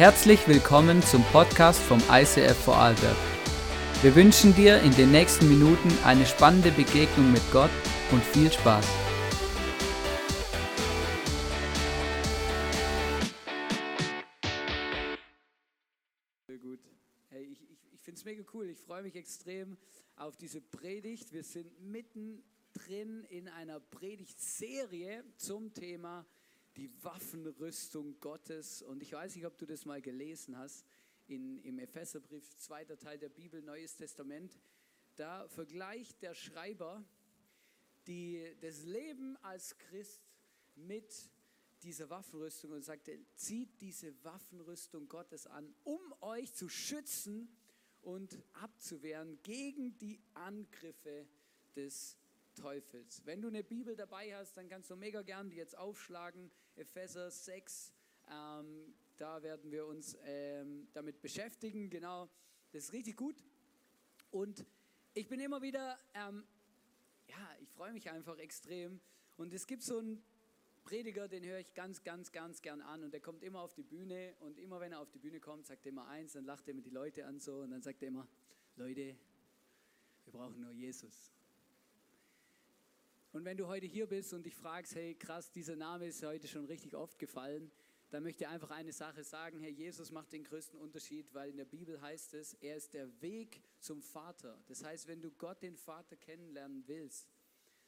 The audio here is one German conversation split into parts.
Herzlich willkommen zum Podcast vom ICF Vorarlberg. Wir wünschen dir in den nächsten Minuten eine spannende Begegnung mit Gott und viel Spaß. Gut. Hey, ich ich, ich finde es mega cool. Ich freue mich extrem auf diese Predigt. Wir sind mittendrin in einer Predigtserie zum Thema die Waffenrüstung Gottes. Und ich weiß nicht, ob du das mal gelesen hast in, im Epheserbrief, zweiter Teil der Bibel, Neues Testament. Da vergleicht der Schreiber die, das Leben als Christ mit dieser Waffenrüstung und sagt, zieht diese Waffenrüstung Gottes an, um euch zu schützen und abzuwehren gegen die Angriffe des Teufels. Wenn du eine Bibel dabei hast, dann kannst du mega gern die jetzt aufschlagen. Epheser 6, ähm, da werden wir uns ähm, damit beschäftigen. Genau, das ist richtig gut. Und ich bin immer wieder, ähm, ja, ich freue mich einfach extrem. Und es gibt so einen Prediger, den höre ich ganz, ganz, ganz gern an. Und der kommt immer auf die Bühne. Und immer wenn er auf die Bühne kommt, sagt er immer eins, dann lacht er mit die Leute an so. Und dann sagt er immer, Leute, wir brauchen nur Jesus. Und wenn du heute hier bist und dich fragst, hey krass, dieser Name ist heute schon richtig oft gefallen, dann möchte ich einfach eine Sache sagen, Herr Jesus macht den größten Unterschied, weil in der Bibel heißt es, er ist der Weg zum Vater. Das heißt, wenn du Gott den Vater kennenlernen willst,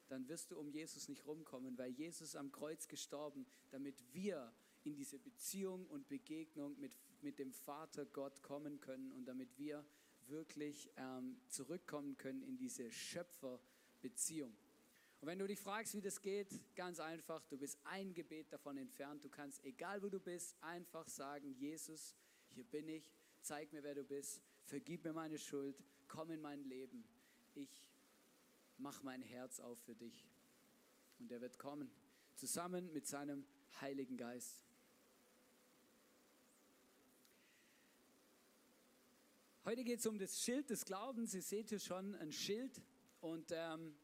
dann wirst du um Jesus nicht rumkommen, weil Jesus am Kreuz gestorben, damit wir in diese Beziehung und Begegnung mit, mit dem Vater Gott kommen können und damit wir wirklich ähm, zurückkommen können in diese Schöpferbeziehung. Und wenn du dich fragst, wie das geht, ganz einfach, du bist ein Gebet davon entfernt. Du kannst, egal wo du bist, einfach sagen, Jesus, hier bin ich, zeig mir, wer du bist, vergib mir meine Schuld, komm in mein Leben. Ich mach mein Herz auf für dich. Und er wird kommen, zusammen mit seinem Heiligen Geist. Heute geht es um das Schild des Glaubens. Ihr seht hier schon ein Schild und ähm,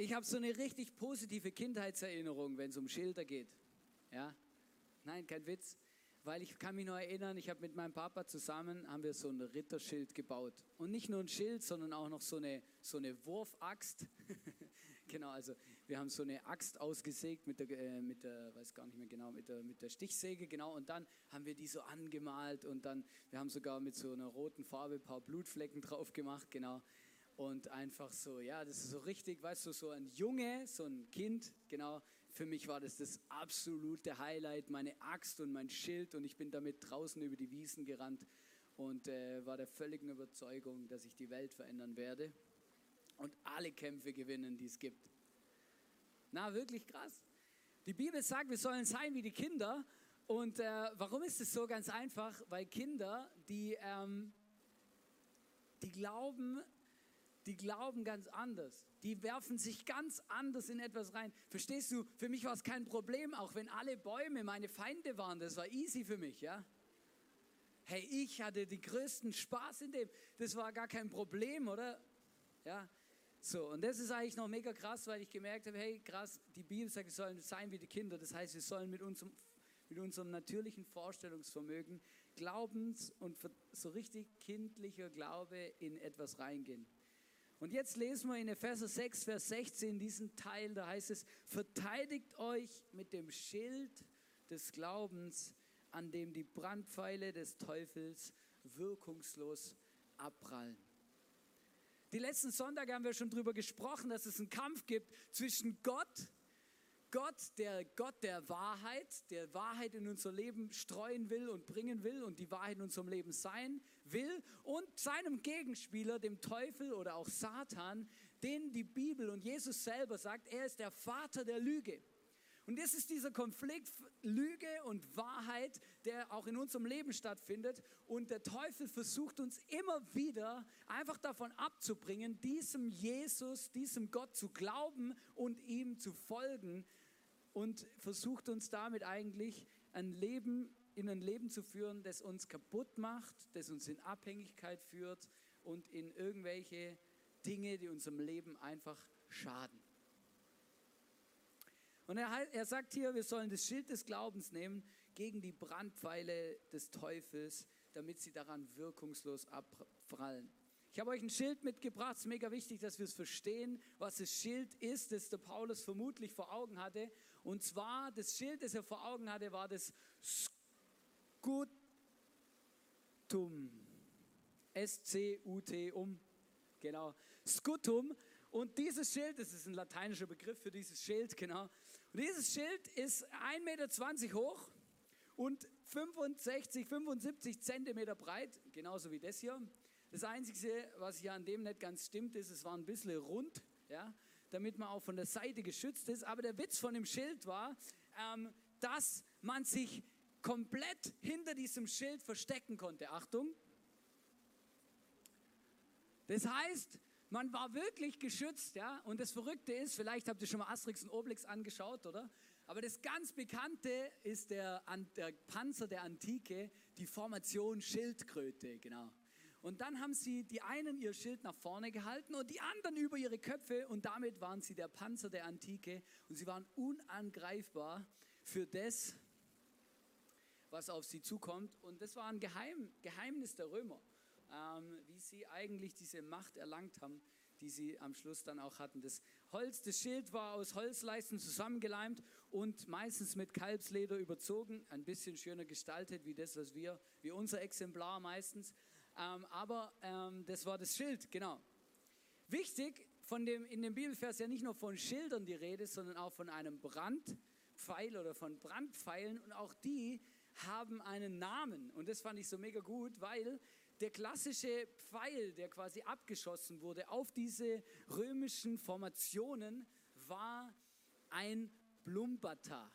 ich habe so eine richtig positive Kindheitserinnerung, wenn es um Schilder geht. Ja? Nein, kein Witz. Weil ich kann mich noch erinnern, ich habe mit meinem Papa zusammen, haben wir so ein Ritterschild gebaut. Und nicht nur ein Schild, sondern auch noch so eine, so eine Wurfaxt. genau, also wir haben so eine Axt ausgesägt mit der, äh, mit der, weiß gar nicht mehr genau, mit der, mit der Stichsäge, genau. Und dann haben wir die so angemalt und dann, wir haben sogar mit so einer roten Farbe ein paar Blutflecken drauf gemacht, genau und einfach so, ja, das ist so richtig, weißt du, so ein Junge, so ein Kind, genau. Für mich war das das absolute Highlight, meine Axt und mein Schild und ich bin damit draußen über die Wiesen gerannt und äh, war der völligen Überzeugung, dass ich die Welt verändern werde und alle Kämpfe gewinnen, die es gibt. Na, wirklich krass. Die Bibel sagt, wir sollen sein wie die Kinder. Und äh, warum ist es so ganz einfach? Weil Kinder, die, ähm, die glauben, die glauben ganz anders. Die werfen sich ganz anders in etwas rein. Verstehst du? Für mich war es kein Problem, auch wenn alle Bäume meine Feinde waren. Das war easy für mich, ja? Hey, ich hatte die größten Spaß in dem. Das war gar kein Problem, oder? Ja? So, und das ist eigentlich noch mega krass, weil ich gemerkt habe, hey, krass, die Bibel sagt, wir sollen sein wie die Kinder. Das heißt, wir sollen mit unserem, mit unserem natürlichen Vorstellungsvermögen Glaubens- und so richtig kindlicher Glaube in etwas reingehen. Und jetzt lesen wir in Epheser 6, Vers 16 diesen Teil, da heißt es, verteidigt euch mit dem Schild des Glaubens, an dem die Brandpfeile des Teufels wirkungslos abprallen. Die letzten Sonntage haben wir schon darüber gesprochen, dass es einen Kampf gibt zwischen Gott Gott, der Gott der Wahrheit, der Wahrheit in unser Leben streuen will und bringen will und die Wahrheit in unserem Leben sein will und seinem Gegenspieler, dem Teufel oder auch Satan, den die Bibel und Jesus selber sagt, er ist der Vater der Lüge. Und das ist dieser Konflikt Lüge und Wahrheit, der auch in unserem Leben stattfindet. Und der Teufel versucht uns immer wieder einfach davon abzubringen, diesem Jesus, diesem Gott zu glauben und ihm zu folgen und versucht uns damit eigentlich ein Leben in ein Leben zu führen, das uns kaputt macht, das uns in Abhängigkeit führt und in irgendwelche Dinge, die unserem Leben einfach schaden. Und er, er sagt hier, wir sollen das Schild des Glaubens nehmen. gegen die Brandpfeile des Teufels, damit sie daran wirkungslos abprallen. Ich habe euch ein Schild mitgebracht. Es ist mega wichtig, dass wir es verstehen, was das Schild ist, das der Paulus vermutlich vor Augen hatte. Und zwar, das Schild, das er vor Augen hatte, war das Scutum. S-C-U-T-Um. Genau. Scutum. Und dieses Schild, das ist ein lateinischer Begriff für dieses Schild, genau. Und dieses Schild ist 1,20 Meter hoch und 65, 75 Zentimeter breit, genauso wie das hier. Das Einzige, was hier an dem nicht ganz stimmt, ist, es war ein bisschen rund, ja, damit man auch von der Seite geschützt ist. Aber der Witz von dem Schild war, ähm, dass man sich komplett hinter diesem Schild verstecken konnte. Achtung. Das heißt, man war wirklich geschützt, ja. Und das Verrückte ist, vielleicht habt ihr schon mal Asterix und Obelix angeschaut, oder? Aber das ganz Bekannte ist der, der Panzer der Antike, die Formation Schildkröte, genau. Und dann haben sie die einen ihr Schild nach vorne gehalten und die anderen über ihre Köpfe und damit waren sie der Panzer der Antike und sie waren unangreifbar für das, was auf sie zukommt. Und das war ein Geheim, Geheimnis der Römer, ähm, wie sie eigentlich diese Macht erlangt haben, die sie am Schluss dann auch hatten. Das Holz, das Schild war aus Holzleisten zusammengeleimt und meistens mit Kalbsleder überzogen, ein bisschen schöner gestaltet wie das, was wir, wie unser Exemplar meistens. Ähm, aber ähm, das war das Schild, genau. Wichtig, von dem, in dem Bibelvers ja nicht nur von Schildern die Rede, sondern auch von einem Brandpfeil oder von Brandpfeilen und auch die haben einen Namen. Und das fand ich so mega gut, weil der klassische Pfeil, der quasi abgeschossen wurde auf diese römischen Formationen, war ein Blumbata.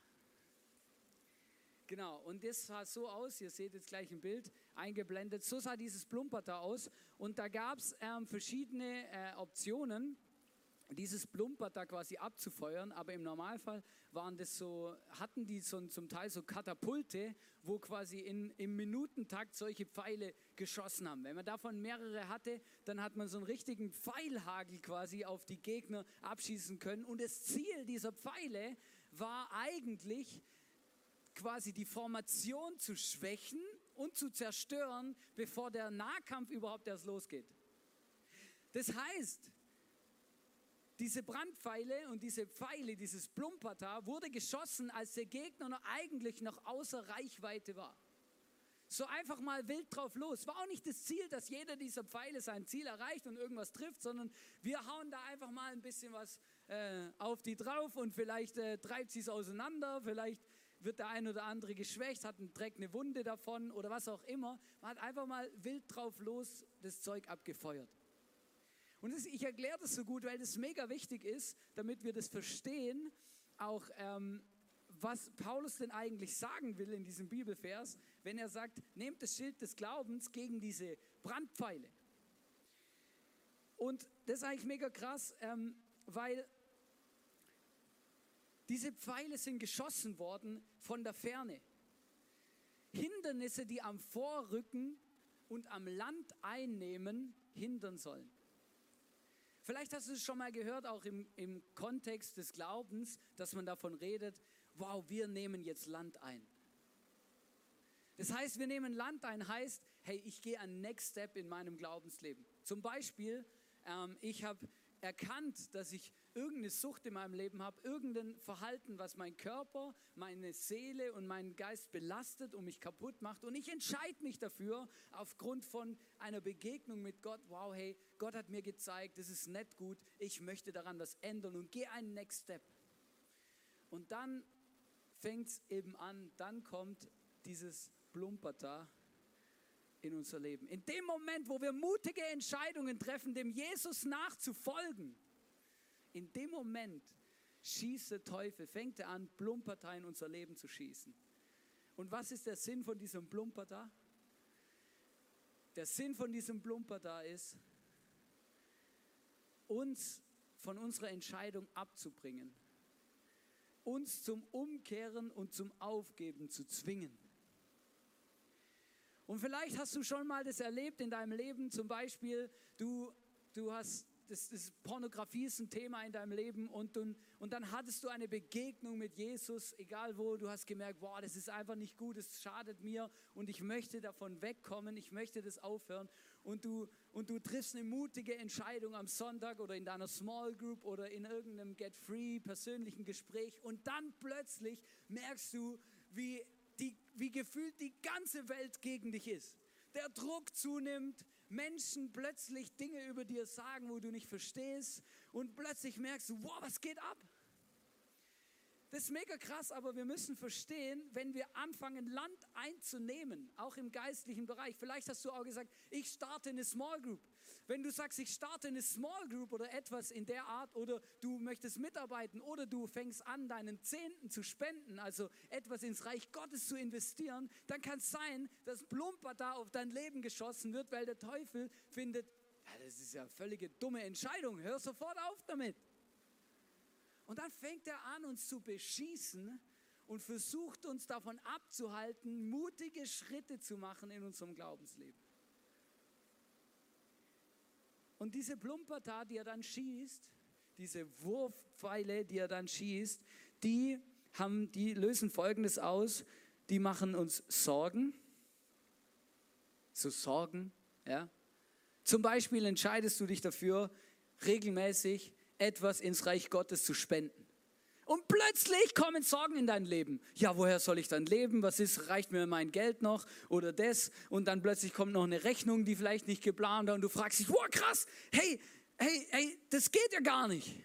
Genau, und das sah so aus, ihr seht jetzt gleich im Bild eingeblendet, so sah dieses Plumpert aus. Und da gab es ähm, verschiedene äh, Optionen, dieses Plumpert da quasi abzufeuern, aber im Normalfall waren das so, hatten die so, zum Teil so Katapulte, wo quasi in, im Minutentakt solche Pfeile geschossen haben. Wenn man davon mehrere hatte, dann hat man so einen richtigen Pfeilhagel quasi auf die Gegner abschießen können. Und das Ziel dieser Pfeile war eigentlich, quasi die Formation zu schwächen und zu zerstören, bevor der Nahkampf überhaupt erst losgeht. Das heißt, diese Brandpfeile und diese Pfeile, dieses Plumpata, wurde geschossen, als der Gegner noch eigentlich noch außer Reichweite war. So einfach mal wild drauf los. War auch nicht das Ziel, dass jeder dieser Pfeile sein Ziel erreicht und irgendwas trifft, sondern wir hauen da einfach mal ein bisschen was äh, auf die drauf und vielleicht äh, treibt sie es auseinander, vielleicht wird der ein oder andere geschwächt, hat einen Dreck, eine Wunde davon oder was auch immer. Man hat einfach mal wild drauf los das Zeug abgefeuert. Und das, ich erkläre das so gut, weil das mega wichtig ist, damit wir das verstehen, auch ähm, was Paulus denn eigentlich sagen will in diesem Bibelvers, wenn er sagt, nehmt das Schild des Glaubens gegen diese Brandpfeile. Und das ist eigentlich mega krass, ähm, weil diese Pfeile sind geschossen worden von der Ferne. Hindernisse, die am Vorrücken und am Land einnehmen, hindern sollen. Vielleicht hast du es schon mal gehört, auch im, im Kontext des Glaubens, dass man davon redet, wow, wir nehmen jetzt Land ein. Das heißt, wir nehmen Land ein, heißt, hey, ich gehe ein Next Step in meinem Glaubensleben. Zum Beispiel, ähm, ich habe erkannt, dass ich irgendeine Sucht in meinem Leben habe, irgendein Verhalten, was mein Körper, meine Seele und meinen Geist belastet und mich kaputt macht. Und ich entscheide mich dafür aufgrund von einer Begegnung mit Gott. Wow, hey, Gott hat mir gezeigt, das ist nicht gut, ich möchte daran was ändern und gehe einen Next Step. Und dann fängt es eben an, dann kommt dieses Plumperta in unser Leben. In dem Moment, wo wir mutige Entscheidungen treffen, dem Jesus nachzufolgen, in dem Moment schießt der Teufel, fängt er an, Plumperta in unser Leben zu schießen. Und was ist der Sinn von diesem Plumperta? Der Sinn von diesem Plumperta ist, uns von unserer Entscheidung abzubringen, uns zum Umkehren und zum Aufgeben zu zwingen. Und vielleicht hast du schon mal das erlebt in deinem Leben, zum Beispiel, du, du hast das, das Pornografie ist ein Thema in deinem Leben und, und, und dann hattest du eine Begegnung mit Jesus, egal wo, du hast gemerkt, wow, das ist einfach nicht gut, es schadet mir und ich möchte davon wegkommen, ich möchte das aufhören und du, und du triffst eine mutige Entscheidung am Sonntag oder in deiner Small Group oder in irgendeinem Get Free persönlichen Gespräch und dann plötzlich merkst du, wie, die, wie gefühlt die ganze Welt gegen dich ist. Der Druck zunimmt, Menschen plötzlich Dinge über dir sagen, wo du nicht verstehst und plötzlich merkst du, wow, was geht ab? Das ist mega krass, aber wir müssen verstehen, wenn wir anfangen, Land einzunehmen, auch im geistlichen Bereich. Vielleicht hast du auch gesagt, ich starte eine Small Group. Wenn du sagst, ich starte eine Small Group oder etwas in der Art oder du möchtest mitarbeiten oder du fängst an, deinen Zehnten zu spenden, also etwas ins Reich Gottes zu investieren, dann kann es sein, dass Plumper da auf dein Leben geschossen wird, weil der Teufel findet, ja, das ist ja eine völlige dumme Entscheidung, hör sofort auf damit. Und dann fängt er an, uns zu beschießen und versucht uns davon abzuhalten, mutige Schritte zu machen in unserem Glaubensleben. Und diese Plumperta, die er dann schießt, diese Wurfpfeile, die er dann schießt, die, haben, die lösen Folgendes aus. Die machen uns Sorgen. So Sorgen, ja. Zum Beispiel entscheidest du dich dafür, regelmäßig etwas ins Reich Gottes zu spenden. Und plötzlich kommen Sorgen in dein Leben. Ja, woher soll ich dann leben? Was ist, reicht mir mein Geld noch oder das? Und dann plötzlich kommt noch eine Rechnung, die vielleicht nicht geplant war und du fragst dich, wow, krass, hey, hey, hey, das geht ja gar nicht.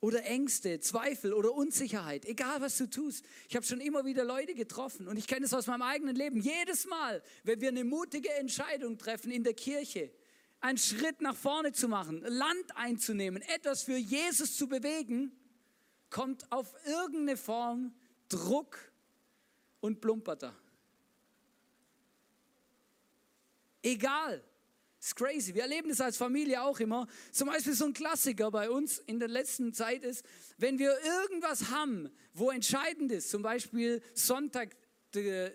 Oder Ängste, Zweifel oder Unsicherheit, egal was du tust. Ich habe schon immer wieder Leute getroffen und ich kenne es aus meinem eigenen Leben. Jedes Mal, wenn wir eine mutige Entscheidung treffen in der Kirche, einen Schritt nach vorne zu machen, Land einzunehmen, etwas für Jesus zu bewegen, kommt auf irgendeine Form Druck und Plumperter. Egal. ist crazy. Wir erleben das als Familie auch immer. Zum Beispiel so ein Klassiker bei uns in der letzten Zeit ist, wenn wir irgendwas haben, wo entscheidend ist, zum Beispiel Sonntag,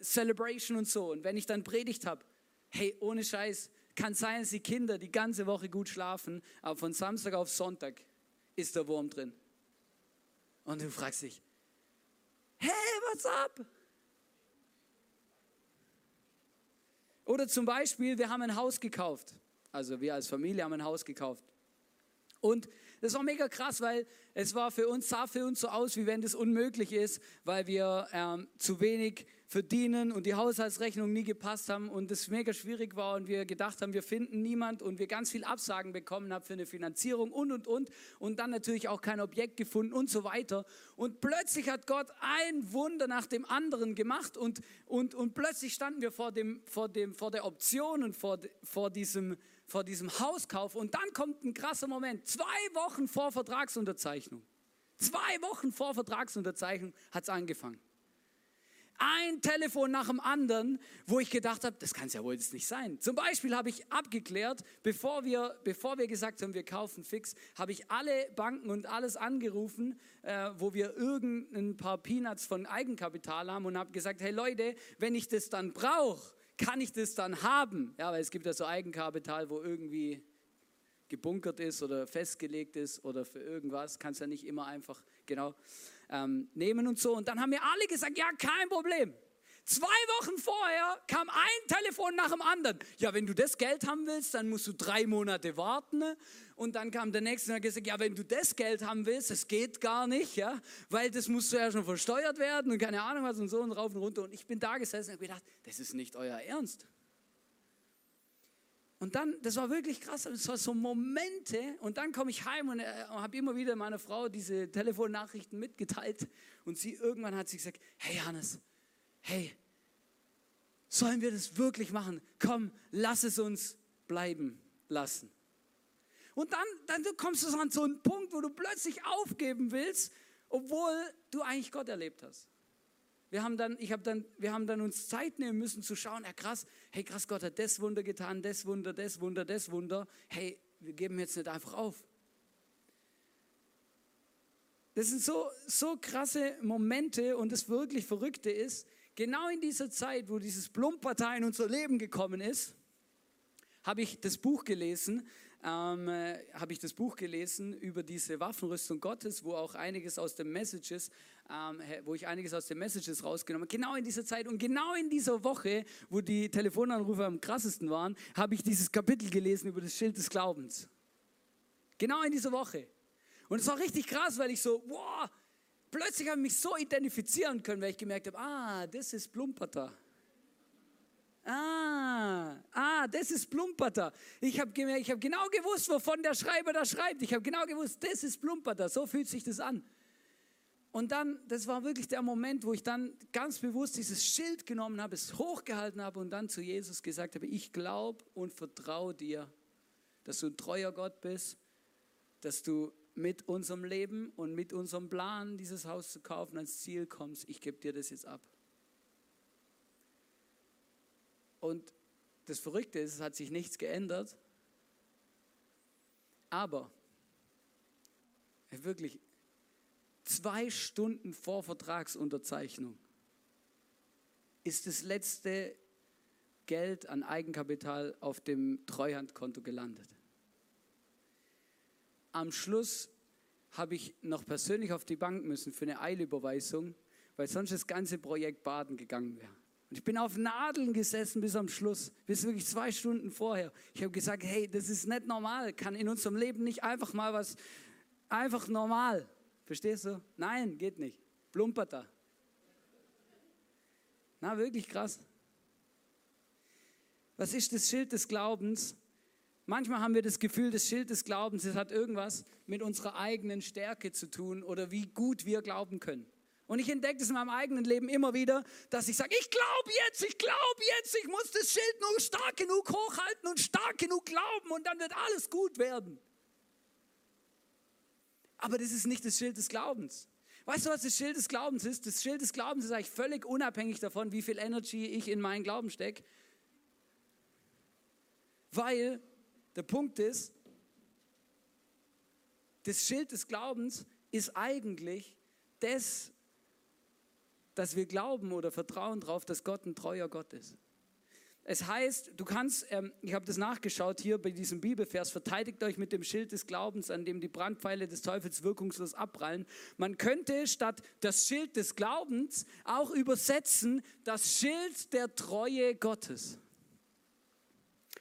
Celebration und so, und wenn ich dann Predigt habe, hey, ohne Scheiß, kann sein, dass die Kinder die ganze Woche gut schlafen, aber von Samstag auf Sonntag ist der Wurm drin. Und du fragst dich, hey, what's up? Oder zum Beispiel, wir haben ein Haus gekauft. Also wir als Familie haben ein Haus gekauft. Und das war mega krass, weil es war für uns, sah für uns so aus, wie wenn das unmöglich ist, weil wir ähm, zu wenig verdienen und die Haushaltsrechnung nie gepasst haben und es mega schwierig war und wir gedacht haben, wir finden niemand und wir ganz viel Absagen bekommen haben für eine Finanzierung und und und und dann natürlich auch kein Objekt gefunden und so weiter. Und plötzlich hat Gott ein Wunder nach dem anderen gemacht und, und, und plötzlich standen wir vor, dem, vor, dem, vor der Option und vor, vor diesem vor diesem Hauskauf und dann kommt ein krasser Moment. Zwei Wochen vor Vertragsunterzeichnung. Zwei Wochen vor Vertragsunterzeichnung hat es angefangen. Ein Telefon nach dem anderen, wo ich gedacht habe, das kann es ja wohl jetzt nicht sein. Zum Beispiel habe ich abgeklärt, bevor wir, bevor wir gesagt haben, wir kaufen fix, habe ich alle Banken und alles angerufen, äh, wo wir irgendein paar Peanuts von Eigenkapital haben und habe gesagt, hey Leute, wenn ich das dann brauche, kann ich das dann haben? Ja, weil es gibt ja so Eigenkapital, wo irgendwie gebunkert ist oder festgelegt ist oder für irgendwas, kannst ja nicht immer einfach genau ähm, nehmen und so. Und dann haben mir alle gesagt, ja, kein Problem. Zwei Wochen vorher kam ein Telefon nach dem anderen. Ja, wenn du das Geld haben willst, dann musst du drei Monate warten. Und dann kam der nächste und hat gesagt, ja, wenn du das Geld haben willst, das geht gar nicht, ja, weil das muss ja schon versteuert werden und keine Ahnung was und so und rauf und runter. Und ich bin da gesessen und habe gedacht, das ist nicht euer Ernst. Und dann, das war wirklich krass, es war so Momente und dann komme ich heim und äh, habe immer wieder meiner Frau diese Telefonnachrichten mitgeteilt und sie irgendwann hat sie gesagt, hey Hannes, hey, sollen wir das wirklich machen? Komm, lass es uns bleiben lassen. Und dann, dann kommst du an so einen Punkt, wo du plötzlich aufgeben willst, obwohl du eigentlich Gott erlebt hast. Wir haben dann, ich habe dann, wir haben dann uns Zeit nehmen müssen zu schauen, ja krass, hey krass, Gott hat das Wunder getan, das Wunder, das Wunder, das Wunder. Hey, wir geben jetzt nicht einfach auf. Das sind so, so krasse Momente und das wirklich Verrückte ist, genau in dieser Zeit, wo dieses Plumperteil in unser Leben gekommen ist, habe ich das Buch gelesen, ähm, äh, habe ich das Buch gelesen über diese Waffenrüstung Gottes, wo auch einiges aus den Messages, ähm, wo ich einiges aus den Messages rausgenommen habe. Genau in dieser Zeit und genau in dieser Woche, wo die Telefonanrufe am krassesten waren, habe ich dieses Kapitel gelesen über das Schild des Glaubens. Genau in dieser Woche. Und es war richtig krass, weil ich so, wow, plötzlich habe ich mich so identifizieren können, weil ich gemerkt habe, ah, das ist Plumperter. Ah, ah, das ist Plumperter. Ich habe hab genau gewusst, wovon der Schreiber da schreibt. Ich habe genau gewusst, das ist Plumperter. So fühlt sich das an. Und dann, das war wirklich der Moment, wo ich dann ganz bewusst dieses Schild genommen habe, es hochgehalten habe und dann zu Jesus gesagt habe, ich glaube und vertraue dir, dass du ein treuer Gott bist, dass du mit unserem Leben und mit unserem Plan, dieses Haus zu kaufen, ans Ziel kommst. Ich gebe dir das jetzt ab. Und das Verrückte ist, es hat sich nichts geändert. Aber wirklich zwei Stunden vor Vertragsunterzeichnung ist das letzte Geld an Eigenkapital auf dem Treuhandkonto gelandet. Am Schluss habe ich noch persönlich auf die Bank müssen für eine Eilüberweisung, weil sonst das ganze Projekt baden gegangen wäre. Und ich bin auf Nadeln gesessen bis am Schluss, bis wirklich zwei Stunden vorher. Ich habe gesagt, hey, das ist nicht normal, kann in unserem Leben nicht einfach mal was, einfach normal. Verstehst du? Nein, geht nicht. Plumpert da. Na, wirklich krass. Was ist das Schild des Glaubens? Manchmal haben wir das Gefühl, das Schild des Glaubens, das hat irgendwas mit unserer eigenen Stärke zu tun oder wie gut wir glauben können. Und ich entdecke das in meinem eigenen Leben immer wieder, dass ich sage, ich glaube jetzt, ich glaube jetzt, ich muss das Schild nur stark genug hochhalten und stark genug glauben und dann wird alles gut werden. Aber das ist nicht das Schild des Glaubens. Weißt du, was das Schild des Glaubens ist? Das Schild des Glaubens ist eigentlich völlig unabhängig davon, wie viel Energy ich in meinen Glauben stecke. Weil der Punkt ist, das Schild des Glaubens ist eigentlich das, dass wir glauben oder vertrauen darauf, dass Gott ein treuer Gott ist. Es heißt, du kannst, ähm, ich habe das nachgeschaut hier bei diesem Bibelvers, verteidigt euch mit dem Schild des Glaubens, an dem die Brandpfeile des Teufels wirkungslos abprallen. Man könnte statt das Schild des Glaubens auch übersetzen, das Schild der Treue Gottes.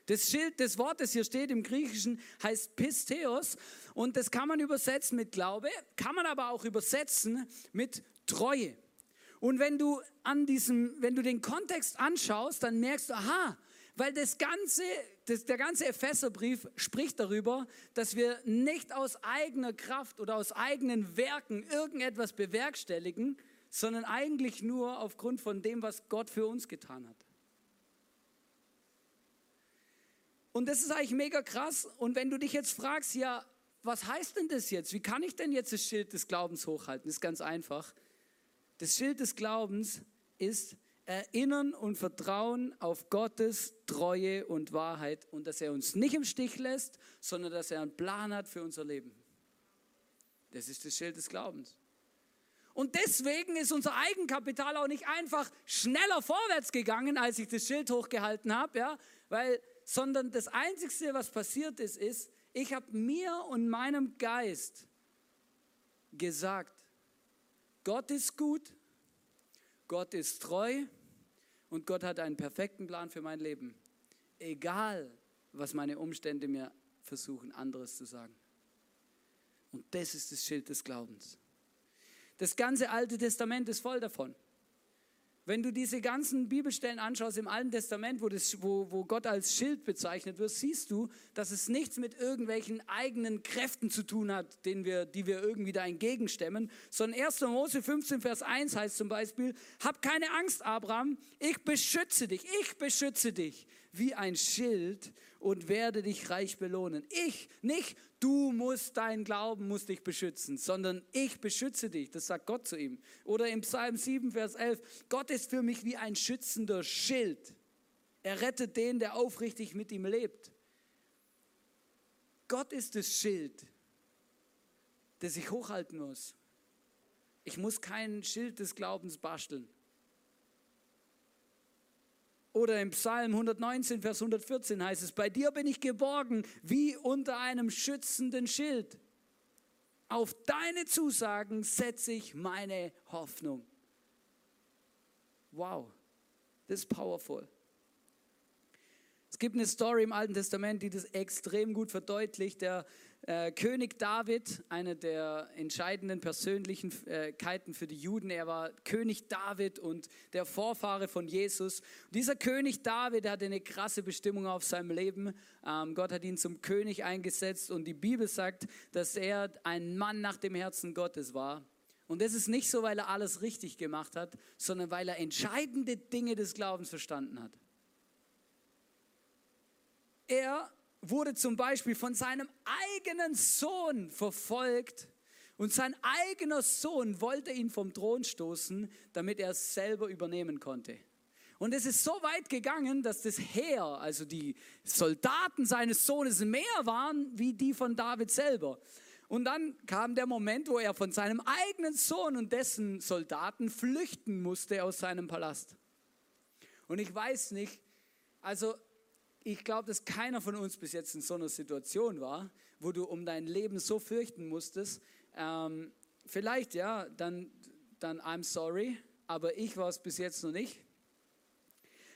Das Schild des Wortes hier steht im Griechischen, heißt Pisteos und das kann man übersetzen mit Glaube, kann man aber auch übersetzen mit Treue. Und wenn du an diesem, wenn du den Kontext anschaust, dann merkst du, aha, weil das ganze, das, der ganze Epheserbrief spricht darüber, dass wir nicht aus eigener Kraft oder aus eigenen Werken irgendetwas bewerkstelligen, sondern eigentlich nur aufgrund von dem, was Gott für uns getan hat. Und das ist eigentlich mega krass. Und wenn du dich jetzt fragst, ja, was heißt denn das jetzt? Wie kann ich denn jetzt das Schild des Glaubens hochhalten? Das ist ganz einfach. Das Schild des Glaubens ist Erinnern und Vertrauen auf Gottes Treue und Wahrheit und dass er uns nicht im Stich lässt, sondern dass er einen Plan hat für unser Leben. Das ist das Schild des Glaubens. Und deswegen ist unser Eigenkapital auch nicht einfach schneller vorwärts gegangen, als ich das Schild hochgehalten habe, ja, weil, sondern das Einzige, was passiert ist, ist, ich habe mir und meinem Geist gesagt, Gott ist gut, Gott ist treu und Gott hat einen perfekten Plan für mein Leben. Egal, was meine Umstände mir versuchen, anderes zu sagen. Und das ist das Schild des Glaubens. Das ganze Alte Testament ist voll davon. Wenn du diese ganzen Bibelstellen anschaust im Alten Testament, wo, das, wo, wo Gott als Schild bezeichnet wird, siehst du, dass es nichts mit irgendwelchen eigenen Kräften zu tun hat, denen wir, die wir irgendwie da entgegenstemmen, sondern 1. Mose 15, Vers 1 heißt zum Beispiel, hab keine Angst, Abraham, ich beschütze dich, ich beschütze dich wie ein Schild und werde dich reich belohnen. Ich, nicht du musst dein Glauben, muss dich beschützen, sondern ich beschütze dich. Das sagt Gott zu ihm. Oder im Psalm 7, Vers 11, Gott ist für mich wie ein schützender Schild. Er rettet den, der aufrichtig mit ihm lebt. Gott ist das Schild, das ich hochhalten muss. Ich muss kein Schild des Glaubens basteln. Oder im Psalm 119, Vers 114 heißt es, bei dir bin ich geborgen wie unter einem schützenden Schild. Auf deine Zusagen setze ich meine Hoffnung. Wow, das ist powerful. Es gibt eine Story im Alten Testament, die das extrem gut verdeutlicht. Der äh, König David, eine der entscheidenden Persönlichkeiten für die Juden, er war König David und der Vorfahre von Jesus. Und dieser König David hatte eine krasse Bestimmung auf seinem Leben. Ähm, Gott hat ihn zum König eingesetzt und die Bibel sagt, dass er ein Mann nach dem Herzen Gottes war. Und das ist nicht so, weil er alles richtig gemacht hat, sondern weil er entscheidende Dinge des Glaubens verstanden hat. Er wurde zum Beispiel von seinem eigenen Sohn verfolgt und sein eigener Sohn wollte ihn vom Thron stoßen, damit er es selber übernehmen konnte. Und es ist so weit gegangen, dass das Heer, also die Soldaten seines Sohnes, mehr waren wie die von David selber. Und dann kam der Moment, wo er von seinem eigenen Sohn und dessen Soldaten flüchten musste aus seinem Palast. Und ich weiß nicht, also ich glaube, dass keiner von uns bis jetzt in so einer Situation war, wo du um dein Leben so fürchten musstest. Ähm, vielleicht ja, dann, dann I'm sorry, aber ich war es bis jetzt noch nicht,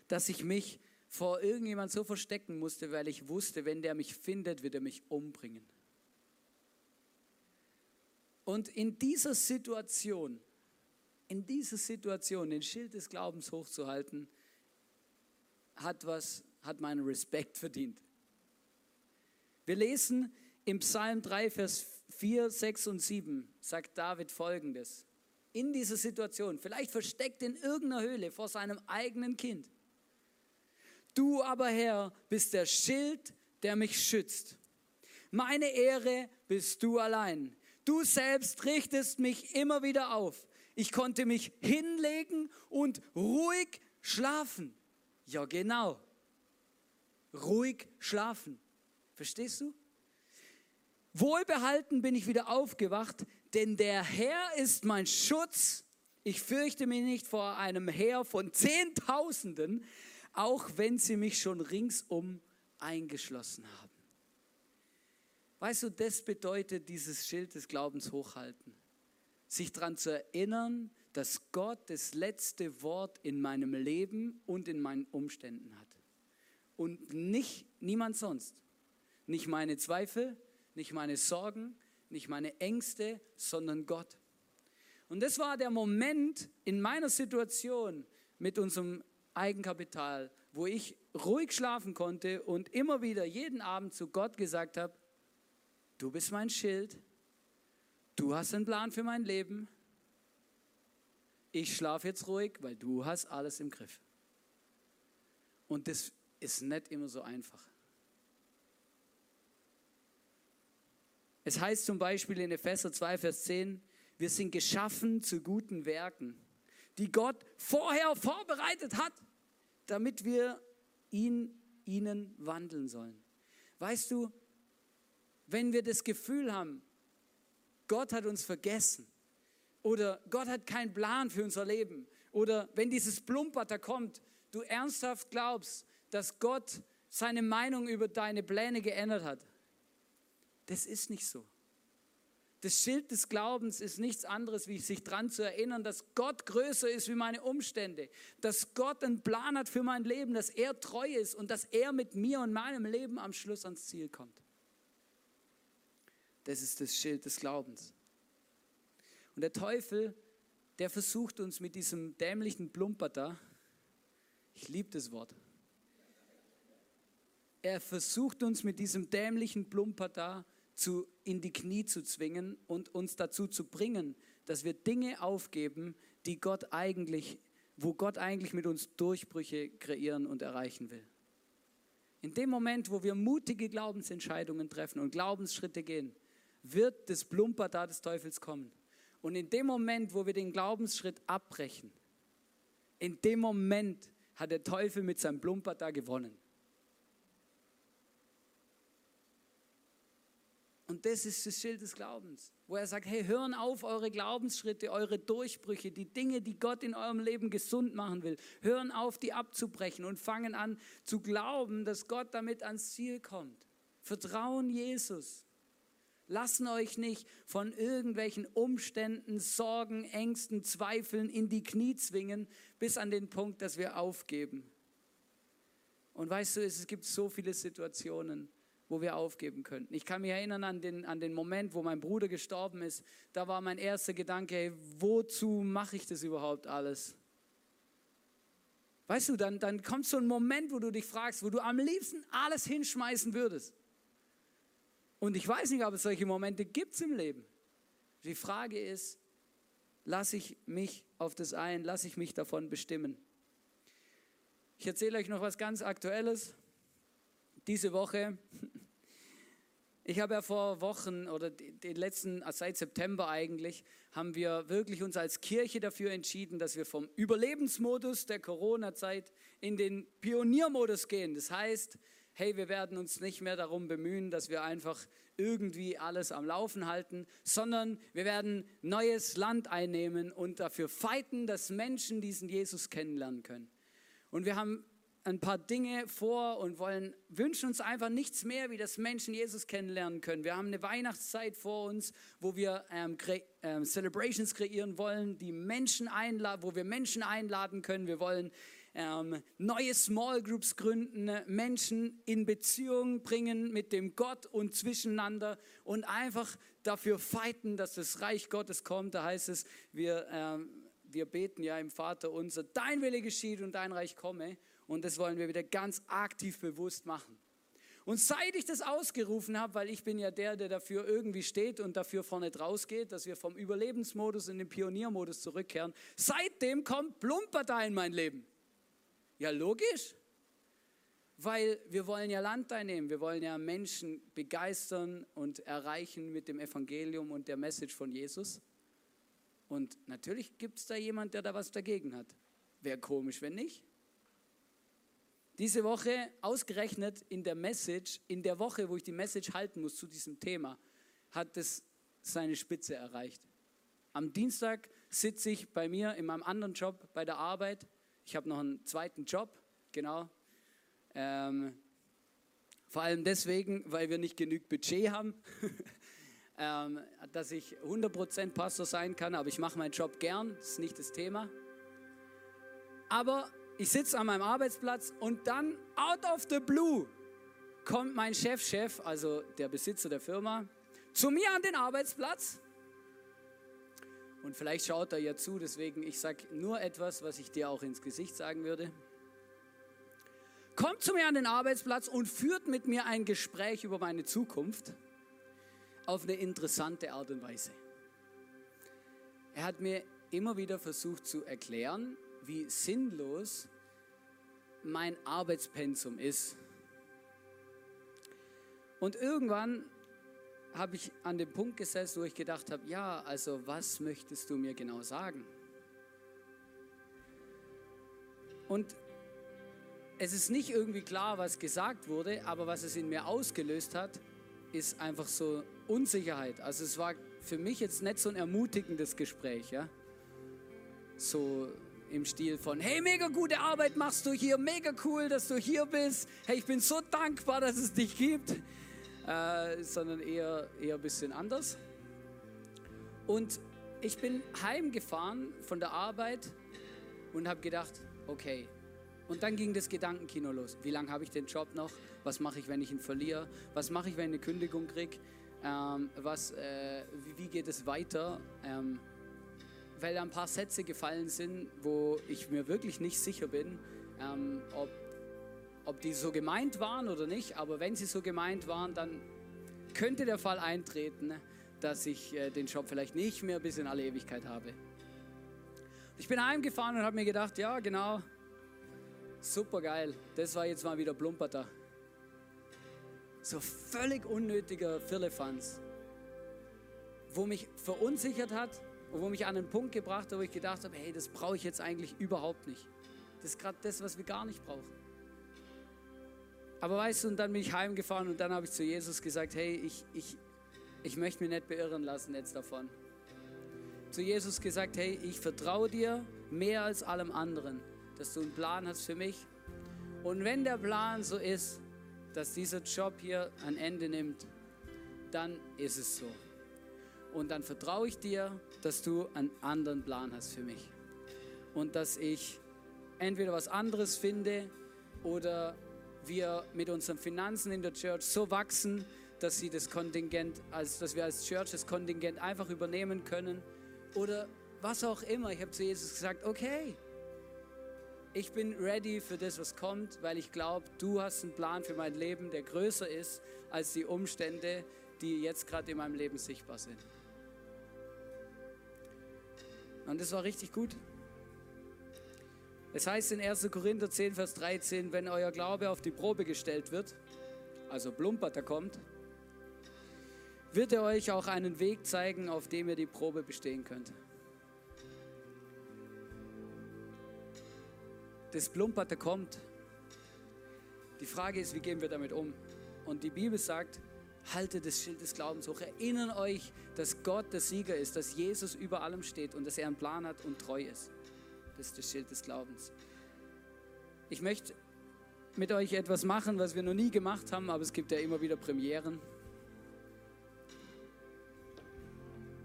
dass ich mich vor irgendjemand so verstecken musste, weil ich wusste, wenn der mich findet, wird er mich umbringen. Und in dieser Situation, in dieser Situation, den Schild des Glaubens hochzuhalten, hat was hat meinen Respekt verdient. Wir lesen im Psalm 3, Vers 4, 6 und 7, sagt David folgendes. In dieser Situation, vielleicht versteckt in irgendeiner Höhle vor seinem eigenen Kind. Du aber, Herr, bist der Schild, der mich schützt. Meine Ehre bist du allein. Du selbst richtest mich immer wieder auf. Ich konnte mich hinlegen und ruhig schlafen. Ja, genau ruhig schlafen. Verstehst du? Wohlbehalten bin ich wieder aufgewacht, denn der Herr ist mein Schutz. Ich fürchte mich nicht vor einem Heer von Zehntausenden, auch wenn sie mich schon ringsum eingeschlossen haben. Weißt du, das bedeutet dieses Schild des Glaubens hochhalten. Sich daran zu erinnern, dass Gott das letzte Wort in meinem Leben und in meinen Umständen hat und nicht niemand sonst. Nicht meine Zweifel, nicht meine Sorgen, nicht meine Ängste, sondern Gott. Und das war der Moment in meiner Situation mit unserem Eigenkapital, wo ich ruhig schlafen konnte und immer wieder jeden Abend zu Gott gesagt habe, du bist mein Schild, du hast einen Plan für mein Leben, ich schlafe jetzt ruhig, weil du hast alles im Griff. Und das ist nicht immer so einfach. Es heißt zum Beispiel in Epheser 2, Vers 10, wir sind geschaffen zu guten Werken, die Gott vorher vorbereitet hat, damit wir ihn, ihnen wandeln sollen. Weißt du, wenn wir das Gefühl haben, Gott hat uns vergessen oder Gott hat keinen Plan für unser Leben oder wenn dieses Plumpert da kommt, du ernsthaft glaubst, dass Gott seine Meinung über deine Pläne geändert hat. Das ist nicht so. Das Schild des Glaubens ist nichts anderes, wie sich daran zu erinnern, dass Gott größer ist wie meine Umstände, dass Gott einen Plan hat für mein Leben, dass er treu ist und dass er mit mir und meinem Leben am Schluss ans Ziel kommt. Das ist das Schild des Glaubens. Und der Teufel, der versucht uns mit diesem dämlichen Plumper da, ich liebe das Wort, er versucht uns mit diesem dämlichen Plumper da zu, in die Knie zu zwingen und uns dazu zu bringen, dass wir Dinge aufgeben, die Gott eigentlich, wo Gott eigentlich mit uns Durchbrüche kreieren und erreichen will. In dem Moment, wo wir mutige Glaubensentscheidungen treffen und Glaubensschritte gehen, wird das Plumper da des Teufels kommen. Und in dem Moment, wo wir den Glaubensschritt abbrechen, in dem Moment hat der Teufel mit seinem Plumper da gewonnen. Und das ist das Schild des Glaubens, wo er sagt, hey, hören auf eure Glaubensschritte, eure Durchbrüche, die Dinge, die Gott in eurem Leben gesund machen will. Hören auf, die abzubrechen und fangen an zu glauben, dass Gott damit ans Ziel kommt. Vertrauen Jesus. Lassen euch nicht von irgendwelchen Umständen, Sorgen, Ängsten, Zweifeln in die Knie zwingen, bis an den Punkt, dass wir aufgeben. Und weißt du, es gibt so viele Situationen, wo wir aufgeben könnten. Ich kann mich erinnern an den, an den Moment, wo mein Bruder gestorben ist. Da war mein erster Gedanke, hey, wozu mache ich das überhaupt alles? Weißt du, dann, dann kommt so ein Moment, wo du dich fragst, wo du am liebsten alles hinschmeißen würdest. Und ich weiß nicht, ob es solche Momente gibt im Leben. Die Frage ist, lasse ich mich auf das ein, lasse ich mich davon bestimmen? Ich erzähle euch noch was ganz Aktuelles. Diese Woche ich habe ja vor Wochen oder den letzten, äh, seit September eigentlich, haben wir wirklich uns als Kirche dafür entschieden, dass wir vom Überlebensmodus der Corona-Zeit in den Pioniermodus gehen. Das heißt, hey, wir werden uns nicht mehr darum bemühen, dass wir einfach irgendwie alles am Laufen halten, sondern wir werden neues Land einnehmen und dafür fighten, dass Menschen diesen Jesus kennenlernen können. Und wir haben ein paar Dinge vor und wollen, wünschen uns einfach nichts mehr, wie das Menschen Jesus kennenlernen können. Wir haben eine Weihnachtszeit vor uns, wo wir ähm, kre ähm, Celebrations kreieren wollen, die Menschen einladen, wo wir Menschen einladen können. Wir wollen ähm, neue Small Groups gründen, Menschen in Beziehung bringen mit dem Gott und zwischeneinander und einfach dafür fighten, dass das Reich Gottes kommt. Da heißt es, wir, ähm, wir beten ja im Vater unser, dein Wille geschieht und dein Reich komme. Und das wollen wir wieder ganz aktiv bewusst machen. Und seit ich das ausgerufen habe, weil ich bin ja der, der dafür irgendwie steht und dafür vorne draus geht, dass wir vom Überlebensmodus in den Pioniermodus zurückkehren, seitdem kommt Plumperta in mein Leben. Ja, logisch. Weil wir wollen ja Land einnehmen, wir wollen ja Menschen begeistern und erreichen mit dem Evangelium und der Message von Jesus. Und natürlich gibt es da jemand, der da was dagegen hat. Wäre komisch, wenn nicht. Diese Woche ausgerechnet in der Message, in der Woche, wo ich die Message halten muss zu diesem Thema, hat es seine Spitze erreicht. Am Dienstag sitze ich bei mir in meinem anderen Job bei der Arbeit. Ich habe noch einen zweiten Job, genau. Ähm, vor allem deswegen, weil wir nicht genug Budget haben, ähm, dass ich 100% Pastor sein kann, aber ich mache meinen Job gern, das ist nicht das Thema. Aber ich sitze an meinem Arbeitsplatz und dann out of the blue kommt mein Chefchef, -Chef, also der Besitzer der Firma, zu mir an den Arbeitsplatz. Und vielleicht schaut er ja zu, deswegen ich sage nur etwas, was ich dir auch ins Gesicht sagen würde. Kommt zu mir an den Arbeitsplatz und führt mit mir ein Gespräch über meine Zukunft auf eine interessante Art und Weise. Er hat mir immer wieder versucht zu erklären, wie sinnlos mein Arbeitspensum ist. Und irgendwann habe ich an dem Punkt gesessen, wo ich gedacht habe, ja, also was möchtest du mir genau sagen? Und es ist nicht irgendwie klar, was gesagt wurde, aber was es in mir ausgelöst hat, ist einfach so Unsicherheit. Also es war für mich jetzt nicht so ein ermutigendes Gespräch, ja. So im Stil von, hey, mega gute Arbeit machst du hier, mega cool, dass du hier bist, hey, ich bin so dankbar, dass es dich gibt, äh, sondern eher, eher ein bisschen anders. Und ich bin heimgefahren von der Arbeit und habe gedacht, okay. Und dann ging das Gedankenkino los. Wie lange habe ich den Job noch? Was mache ich, wenn ich ihn verliere? Was mache ich, wenn ich eine Kündigung kriege? Ähm, äh, wie, wie, geht es weiter? Ähm, weil da ein paar Sätze gefallen sind, wo ich mir wirklich nicht sicher bin, ähm, ob, ob die so gemeint waren oder nicht. Aber wenn sie so gemeint waren, dann könnte der Fall eintreten, dass ich äh, den Job vielleicht nicht mehr bis in alle Ewigkeit habe. Ich bin heimgefahren und habe mir gedacht, ja genau, super geil, das war jetzt mal wieder Plumperter. So völlig unnötiger Firlefanz, wo mich verunsichert hat, und wo mich an einen Punkt gebracht hat, wo ich gedacht habe, hey, das brauche ich jetzt eigentlich überhaupt nicht. Das ist gerade das, was wir gar nicht brauchen. Aber weißt du, und dann bin ich heimgefahren und dann habe ich zu Jesus gesagt, hey, ich, ich, ich möchte mich nicht beirren lassen jetzt davon. Zu Jesus gesagt, hey, ich vertraue dir mehr als allem anderen, dass du einen Plan hast für mich. Und wenn der Plan so ist, dass dieser Job hier ein Ende nimmt, dann ist es so. Und dann vertraue ich dir, dass du einen anderen Plan hast für mich. Und dass ich entweder was anderes finde oder wir mit unseren Finanzen in der Church so wachsen, dass sie das Kontingent, also dass wir als Church das Kontingent einfach übernehmen können oder was auch immer. Ich habe zu Jesus gesagt, okay, ich bin ready für das, was kommt, weil ich glaube, du hast einen Plan für mein Leben, der größer ist als die Umstände, die jetzt gerade in meinem Leben sichtbar sind. Und das war richtig gut. Es heißt in 1. Korinther 10, Vers 13, wenn euer Glaube auf die Probe gestellt wird, also Blumperter kommt, wird er euch auch einen Weg zeigen, auf dem ihr die Probe bestehen könnt. Das Blumperte kommt. Die Frage ist, wie gehen wir damit um? Und die Bibel sagt, haltet das Schild des Glaubens hoch. Erinnern euch, dass Gott der Sieger ist, dass Jesus über allem steht und dass er einen Plan hat und treu ist. Das ist das Schild des Glaubens. Ich möchte mit euch etwas machen, was wir noch nie gemacht haben, aber es gibt ja immer wieder Premieren.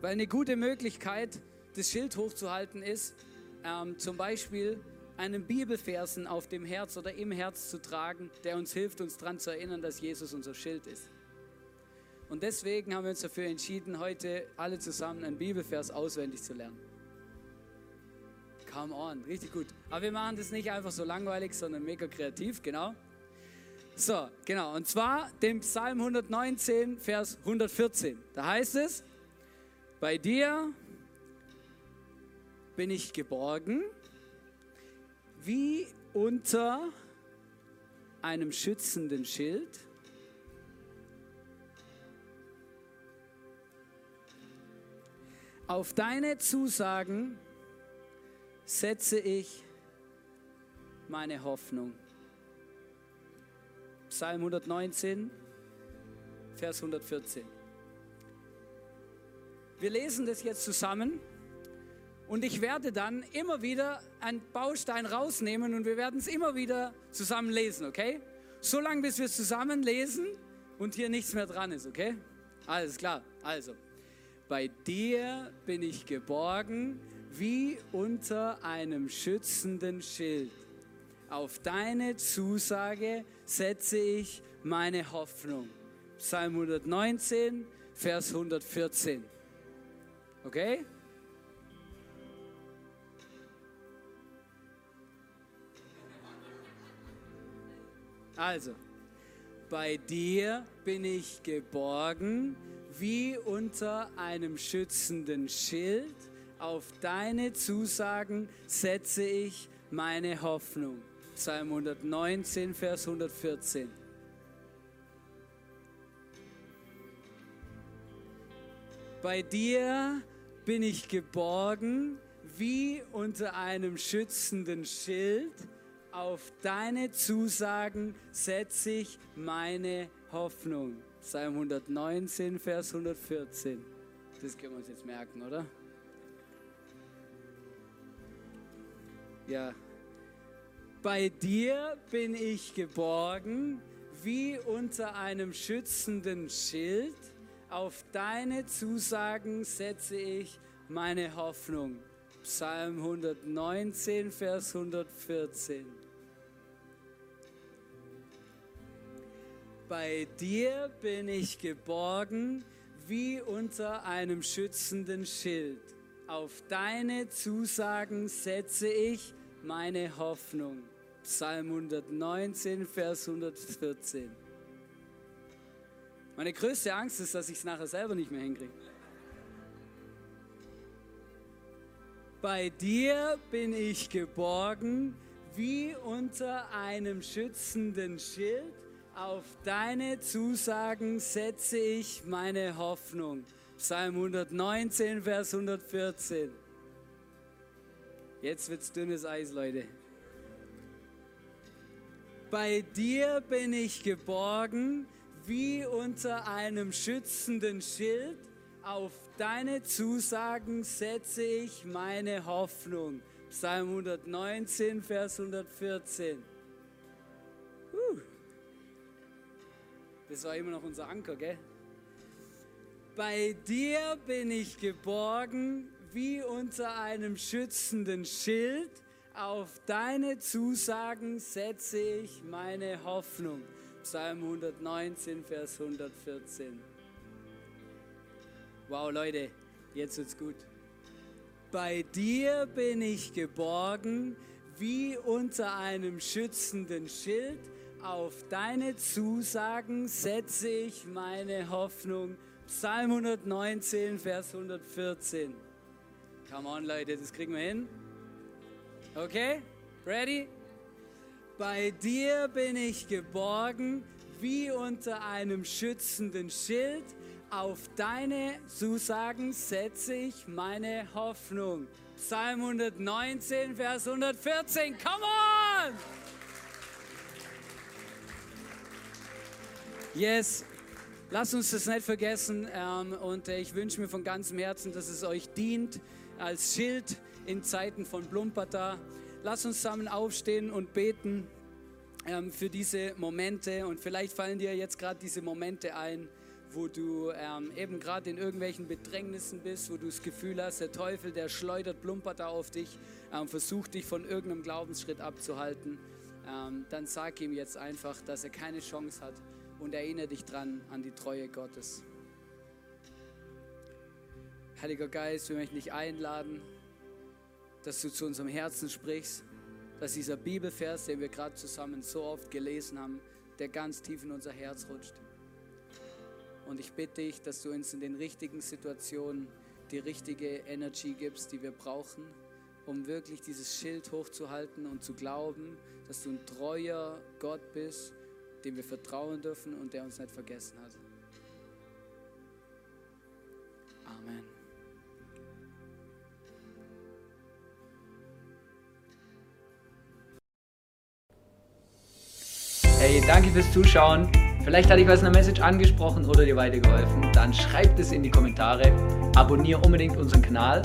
Weil eine gute Möglichkeit, das Schild hochzuhalten ist, ähm, zum Beispiel einen Bibelversen auf dem Herz oder im Herz zu tragen, der uns hilft, uns daran zu erinnern, dass Jesus unser Schild ist. Und deswegen haben wir uns dafür entschieden, heute alle zusammen einen Bibelvers auswendig zu lernen. Come on, richtig gut. Aber wir machen das nicht einfach so langweilig, sondern mega kreativ, genau. So, genau. Und zwar dem Psalm 119, Vers 114. Da heißt es, bei dir bin ich geborgen, wie unter einem schützenden Schild. Auf deine Zusagen setze ich meine Hoffnung. Psalm 119, Vers 114. Wir lesen das jetzt zusammen und ich werde dann immer wieder einen Baustein rausnehmen und wir werden es immer wieder zusammen lesen, okay? So lange, bis wir es zusammen lesen und hier nichts mehr dran ist, okay? Alles klar. Also, bei dir bin ich geborgen wie unter einem schützenden Schild. Auf deine Zusage setze ich meine Hoffnung. Psalm 119, Vers 114. Okay? Also, bei dir bin ich geborgen wie unter einem schützenden Schild. Auf deine Zusagen setze ich meine Hoffnung. Psalm 119, Vers 114. Bei dir bin ich geborgen wie unter einem schützenden Schild. Auf deine Zusagen setze ich meine Hoffnung. Psalm 119, Vers 114. Das können wir uns jetzt merken, oder? Ja. Bei dir bin ich geborgen wie unter einem schützenden Schild. Auf deine Zusagen setze ich meine Hoffnung. Psalm 119, Vers 114. Bei dir bin ich geborgen wie unter einem schützenden Schild. Auf deine Zusagen setze ich meine Hoffnung. Psalm 119, Vers 114. Meine größte Angst ist, dass ich es nachher selber nicht mehr hinkriege. Bei dir bin ich geborgen wie unter einem schützenden Schild. Auf deine Zusagen setze ich meine Hoffnung. Psalm 119, Vers 114. Jetzt wird's dünnes Eis, Leute. Bei dir bin ich geborgen wie unter einem schützenden Schild. Auf deine Zusagen setze ich meine Hoffnung. Psalm 119, Vers 114. Das war immer noch unser Anker, gell? Bei dir bin ich geborgen wie unter einem schützenden Schild. Auf deine Zusagen setze ich meine Hoffnung. Psalm 119, Vers 114. Wow, Leute, jetzt wird's gut. Bei dir bin ich geborgen wie unter einem schützenden Schild. Auf deine Zusagen setze ich meine Hoffnung. Psalm 119, Vers 114. Come on, Leute, das kriegen wir hin. Okay? Ready? Bei dir bin ich geborgen wie unter einem schützenden Schild. Auf deine Zusagen setze ich meine Hoffnung. Psalm 119, Vers 114. Come on! Yes, lasst uns das nicht vergessen. Ähm, und äh, ich wünsche mir von ganzem Herzen, dass es euch dient als Schild in Zeiten von Blumpata. Lass uns zusammen aufstehen und beten ähm, für diese Momente. Und vielleicht fallen dir jetzt gerade diese Momente ein, wo du ähm, eben gerade in irgendwelchen Bedrängnissen bist, wo du das Gefühl hast, der Teufel, der schleudert Blumpata auf dich, ähm, versucht dich von irgendeinem Glaubensschritt abzuhalten. Ähm, dann sag ihm jetzt einfach, dass er keine Chance hat und erinnere dich dran an die Treue Gottes. Heiliger Geist, wir möchten dich einladen, dass du zu unserem Herzen sprichst, dass dieser Bibelvers, den wir gerade zusammen so oft gelesen haben, der ganz tief in unser Herz rutscht. Und ich bitte dich, dass du uns in den richtigen Situationen die richtige Energy gibst, die wir brauchen, um wirklich dieses Schild hochzuhalten und zu glauben, dass du ein treuer Gott bist, dem wir vertrauen dürfen und der uns nicht vergessen hat. Amen. Hey, danke fürs Zuschauen. Vielleicht hat dich was in der Message angesprochen oder dir weitergeholfen. Dann schreib es in die Kommentare. Abonniere unbedingt unseren Kanal.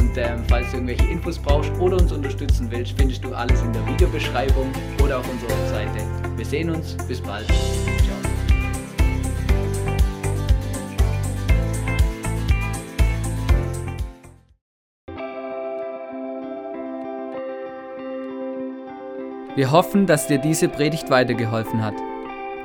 Und ähm, falls du irgendwelche Infos brauchst oder uns unterstützen willst, findest du alles in der Videobeschreibung oder auf unserer Webseite. Wir sehen uns. Bis bald. Ciao. Wir hoffen, dass dir diese Predigt weitergeholfen hat.